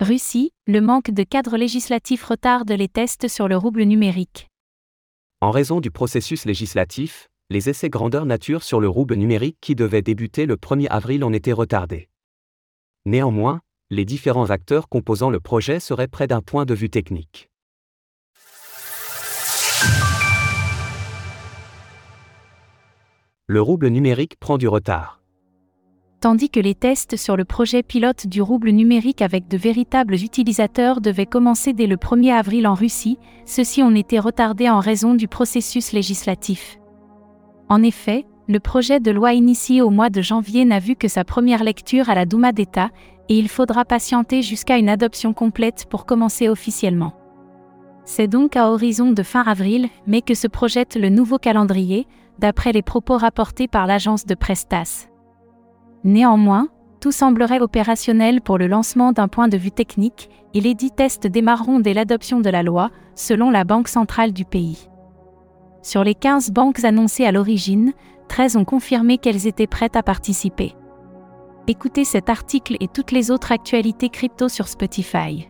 Russie, le manque de cadre législatif retarde les tests sur le rouble numérique. En raison du processus législatif, les essais grandeur nature sur le rouble numérique qui devaient débuter le 1er avril ont été retardés. Néanmoins, les différents acteurs composant le projet seraient près d'un point de vue technique. Le rouble numérique prend du retard tandis que les tests sur le projet pilote du rouble numérique avec de véritables utilisateurs devaient commencer dès le 1er avril en Russie, ceux-ci ont été retardés en raison du processus législatif. En effet, le projet de loi initié au mois de janvier n'a vu que sa première lecture à la Douma d'État, et il faudra patienter jusqu'à une adoption complète pour commencer officiellement. C'est donc à horizon de fin avril, mais que se projette le nouveau calendrier, d'après les propos rapportés par l'agence de Prestas. Néanmoins, tout semblerait opérationnel pour le lancement d'un point de vue technique, et les dix tests démarreront dès l'adoption de la loi, selon la Banque centrale du pays. Sur les 15 banques annoncées à l'origine, 13 ont confirmé qu'elles étaient prêtes à participer. Écoutez cet article et toutes les autres actualités crypto sur Spotify.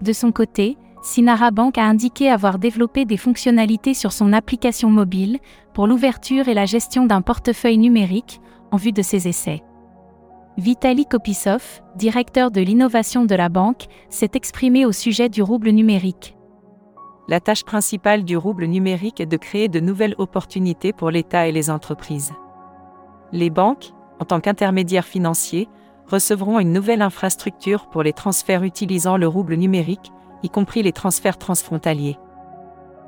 De son côté, Sinara Bank a indiqué avoir développé des fonctionnalités sur son application mobile pour l'ouverture et la gestion d'un portefeuille numérique, en vue de ces essais. Vitali Kopisov, directeur de l'innovation de la banque, s'est exprimé au sujet du rouble numérique. La tâche principale du rouble numérique est de créer de nouvelles opportunités pour l'État et les entreprises. Les banques, en tant qu'intermédiaires financiers, recevront une nouvelle infrastructure pour les transferts utilisant le rouble numérique, y compris les transferts transfrontaliers.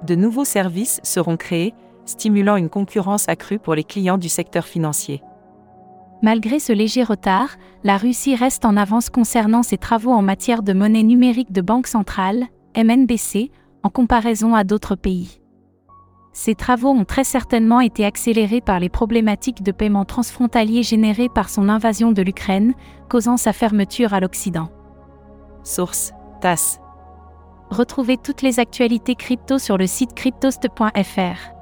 De nouveaux services seront créés, stimulant une concurrence accrue pour les clients du secteur financier. Malgré ce léger retard, la Russie reste en avance concernant ses travaux en matière de monnaie numérique de banque centrale, MNBC, en comparaison à d'autres pays. Ces travaux ont très certainement été accélérés par les problématiques de paiement transfrontalier générées par son invasion de l'Ukraine, causant sa fermeture à l'Occident. Source TAS. Retrouvez toutes les actualités crypto sur le site cryptost.fr.